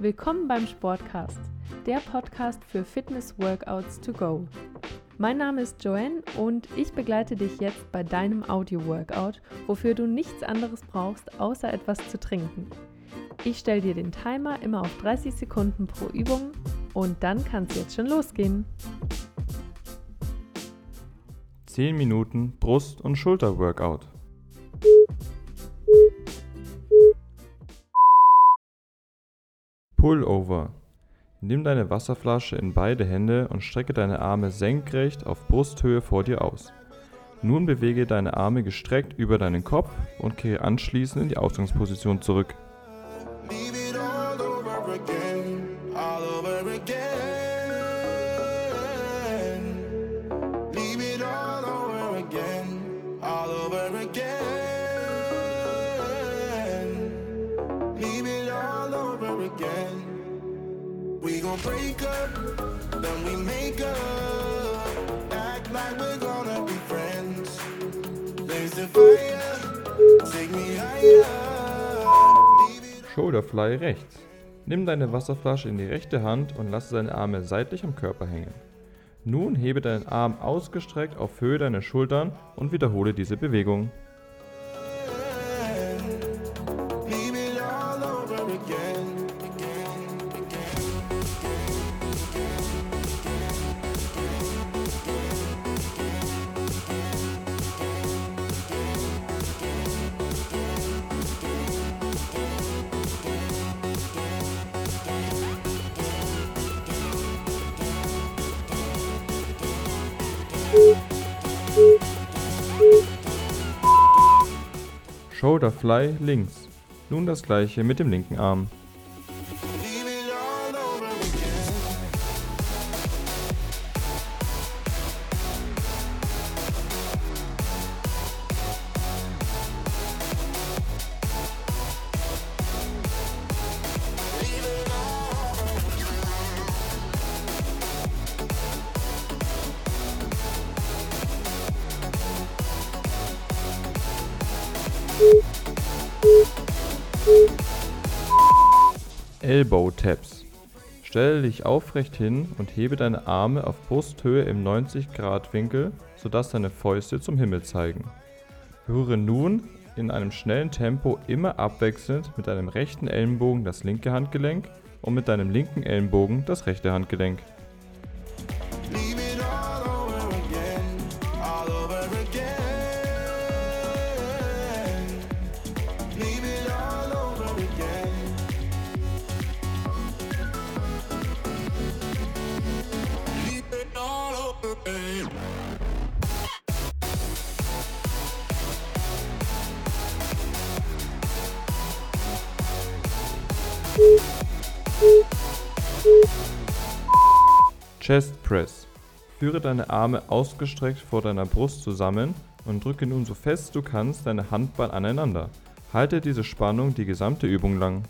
Willkommen beim Sportcast, der Podcast für Fitness-Workouts to go. Mein Name ist Joanne und ich begleite dich jetzt bei deinem Audio-Workout, wofür du nichts anderes brauchst, außer etwas zu trinken. Ich stelle dir den Timer immer auf 30 Sekunden pro Übung und dann kann es jetzt schon losgehen. 10 Minuten Brust- und Schulter-Workout. Pullover. Nimm deine Wasserflasche in beide Hände und strecke deine Arme senkrecht auf Brusthöhe vor dir aus. Nun bewege deine Arme gestreckt über deinen Kopf und kehre anschließend in die Ausgangsposition zurück. Shoulderfly rechts. Nimm deine Wasserflasche in die rechte Hand und lasse deine Arme seitlich am Körper hängen. Nun hebe deinen Arm ausgestreckt auf Höhe deiner Schultern und wiederhole diese Bewegung. Shoulderfly links. Nun das gleiche mit dem linken Arm. Elbow Taps. Stelle dich aufrecht hin und hebe deine Arme auf Brusthöhe im 90 Grad Winkel, sodass deine Fäuste zum Himmel zeigen. Berühre nun in einem schnellen Tempo immer abwechselnd mit deinem rechten Ellenbogen das linke Handgelenk und mit deinem linken Ellenbogen das rechte Handgelenk. Chest Press. Führe deine Arme ausgestreckt vor deiner Brust zusammen und drücke nun so fest du kannst deine Handballen aneinander. Halte diese Spannung die gesamte Übung lang.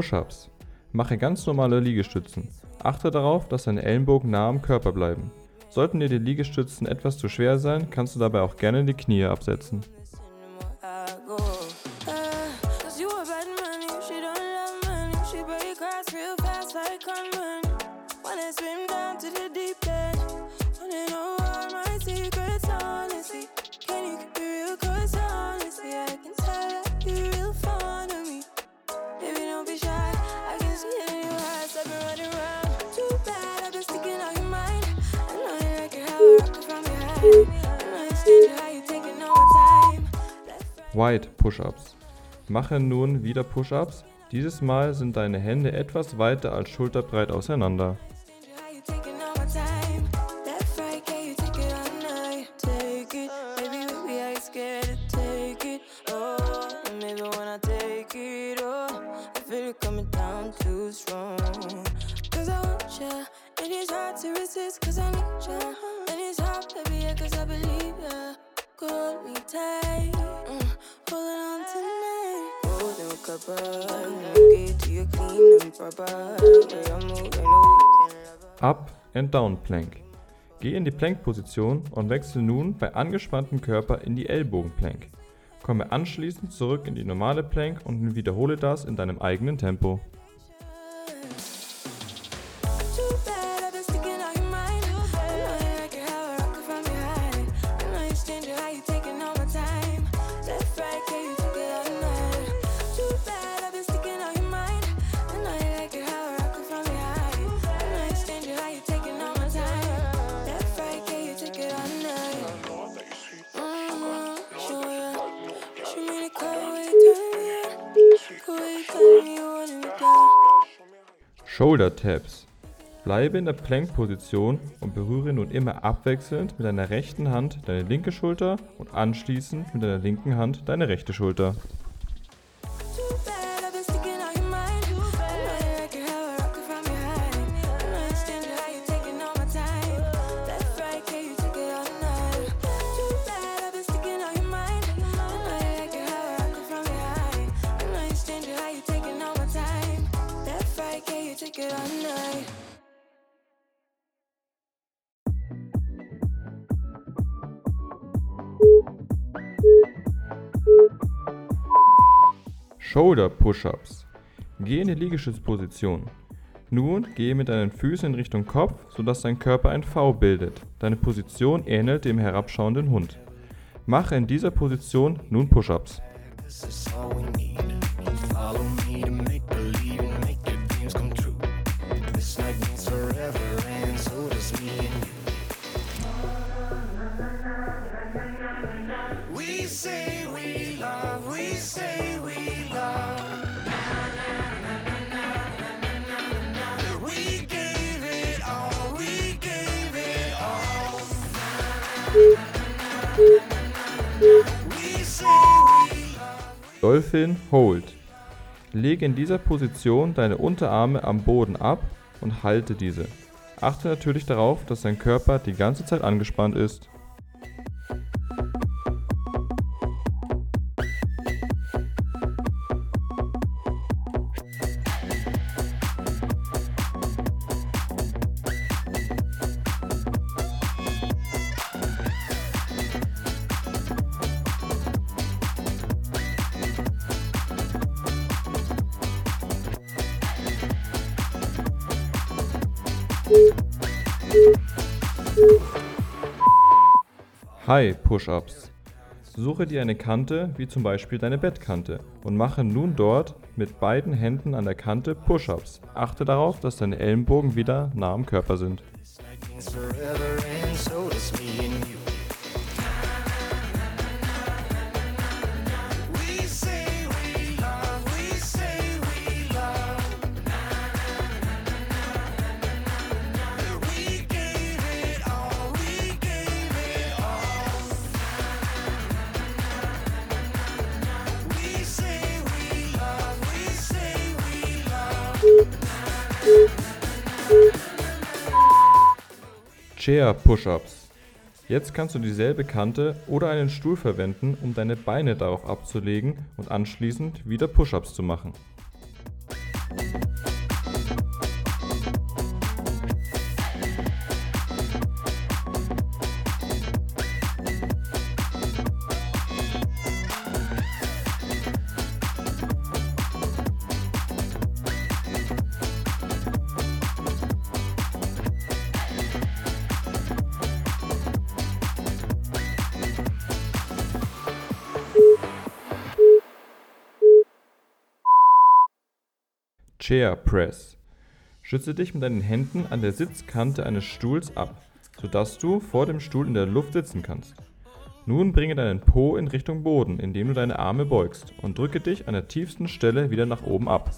Push-ups. Mache ganz normale Liegestützen. Achte darauf, dass deine Ellenbogen nah am Körper bleiben. Sollten dir die Liegestützen etwas zu schwer sein, kannst du dabei auch gerne die Knie absetzen. Wide Push-Ups. Mache nun wieder Push-Ups. Dieses Mal sind deine Hände etwas weiter als schulterbreit auseinander. Cause I to I need ya. And it's hard, baby, yeah, cause I believe ya. Hold me tight, Up and Down Plank. Geh in die Plank-Position und wechsle nun bei angespanntem Körper in die Ellbogenplank. Komme anschließend zurück in die normale Plank und wiederhole das in deinem eigenen Tempo. Shoulder Taps. Bleibe in der Plank-Position und berühre nun immer abwechselnd mit deiner rechten Hand deine linke Schulter und anschließend mit deiner linken Hand deine rechte Schulter. Shoulder Push-Ups. Geh in die Liegestützposition. Nun gehe mit deinen Füßen in Richtung Kopf, sodass dein Körper ein V bildet. Deine Position ähnelt dem herabschauenden Hund. Mache in dieser Position nun Push-Ups. We need. Follow me to make Dolphin Hold. Lege in dieser Position deine Unterarme am Boden ab und halte diese. Achte natürlich darauf, dass dein Körper die ganze Zeit angespannt ist. High Push-Ups. Suche dir eine Kante, wie zum Beispiel deine Bettkante, und mache nun dort mit beiden Händen an der Kante Push-Ups. Achte darauf, dass deine Ellenbogen wieder nah am Körper sind. Chair Push-Ups. Jetzt kannst du dieselbe Kante oder einen Stuhl verwenden, um deine Beine darauf abzulegen und anschließend wieder Push-Ups zu machen. Chair Press. Schütze dich mit deinen Händen an der Sitzkante eines Stuhls ab, sodass du vor dem Stuhl in der Luft sitzen kannst. Nun bringe deinen Po in Richtung Boden, indem du deine Arme beugst und drücke dich an der tiefsten Stelle wieder nach oben ab.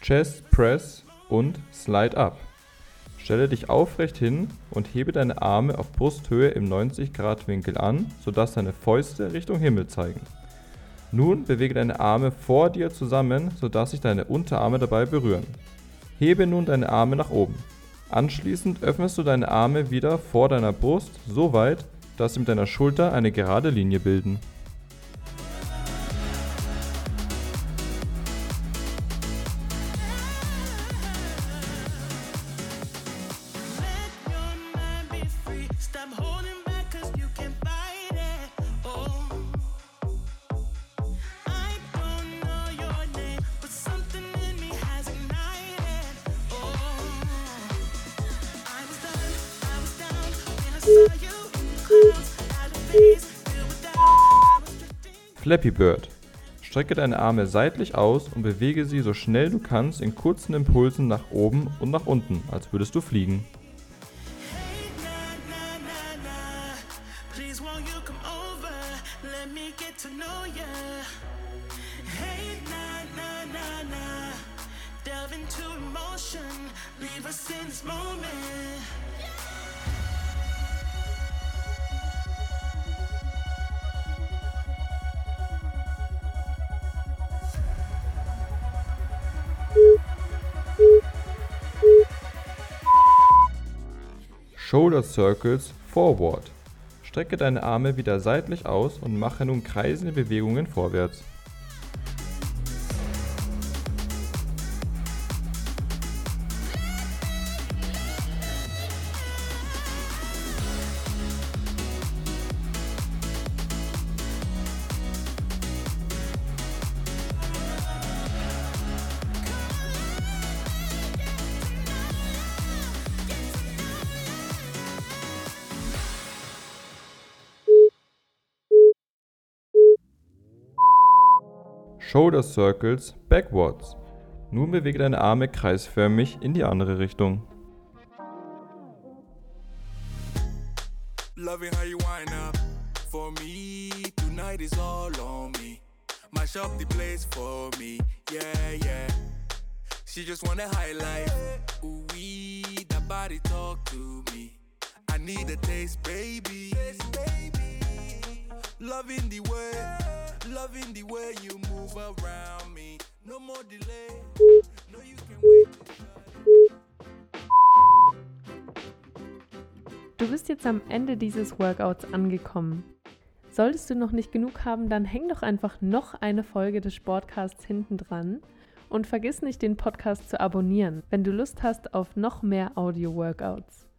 Chest Press und Slide Up. Stelle dich aufrecht hin und hebe deine Arme auf Brusthöhe im 90 Grad Winkel an, sodass deine Fäuste Richtung Himmel zeigen. Nun bewege deine Arme vor dir zusammen, sodass sich deine Unterarme dabei berühren. Hebe nun deine Arme nach oben. Anschließend öffnest du deine Arme wieder vor deiner Brust so weit, dass sie mit deiner Schulter eine gerade Linie bilden. Flappy Bird. Strecke deine Arme seitlich aus und bewege sie so schnell du kannst in kurzen Impulsen nach oben und nach unten, als würdest du fliegen. Hey, na, na, na, Shoulder Circles Forward. Strecke deine Arme wieder seitlich aus und mache nun kreisende Bewegungen vorwärts. Shoulder Circles Backwards. Nun bewege deine Arme kreisförmig in die andere Richtung. Loving how you wind up for me. Tonight is all on me. Mash up the place for me. Yeah, yeah. She just want a high life. Ooh, we, that body talk to me. I need a taste, baby. Loving the way, loving the way you move around me. No more delay. No, you can wait. Du bist jetzt am Ende dieses Workouts angekommen. Solltest du noch nicht genug haben, dann häng doch einfach noch eine Folge des Sportcasts hinten dran und vergiss nicht, den Podcast zu abonnieren, wenn du Lust hast auf noch mehr Audio-Workouts.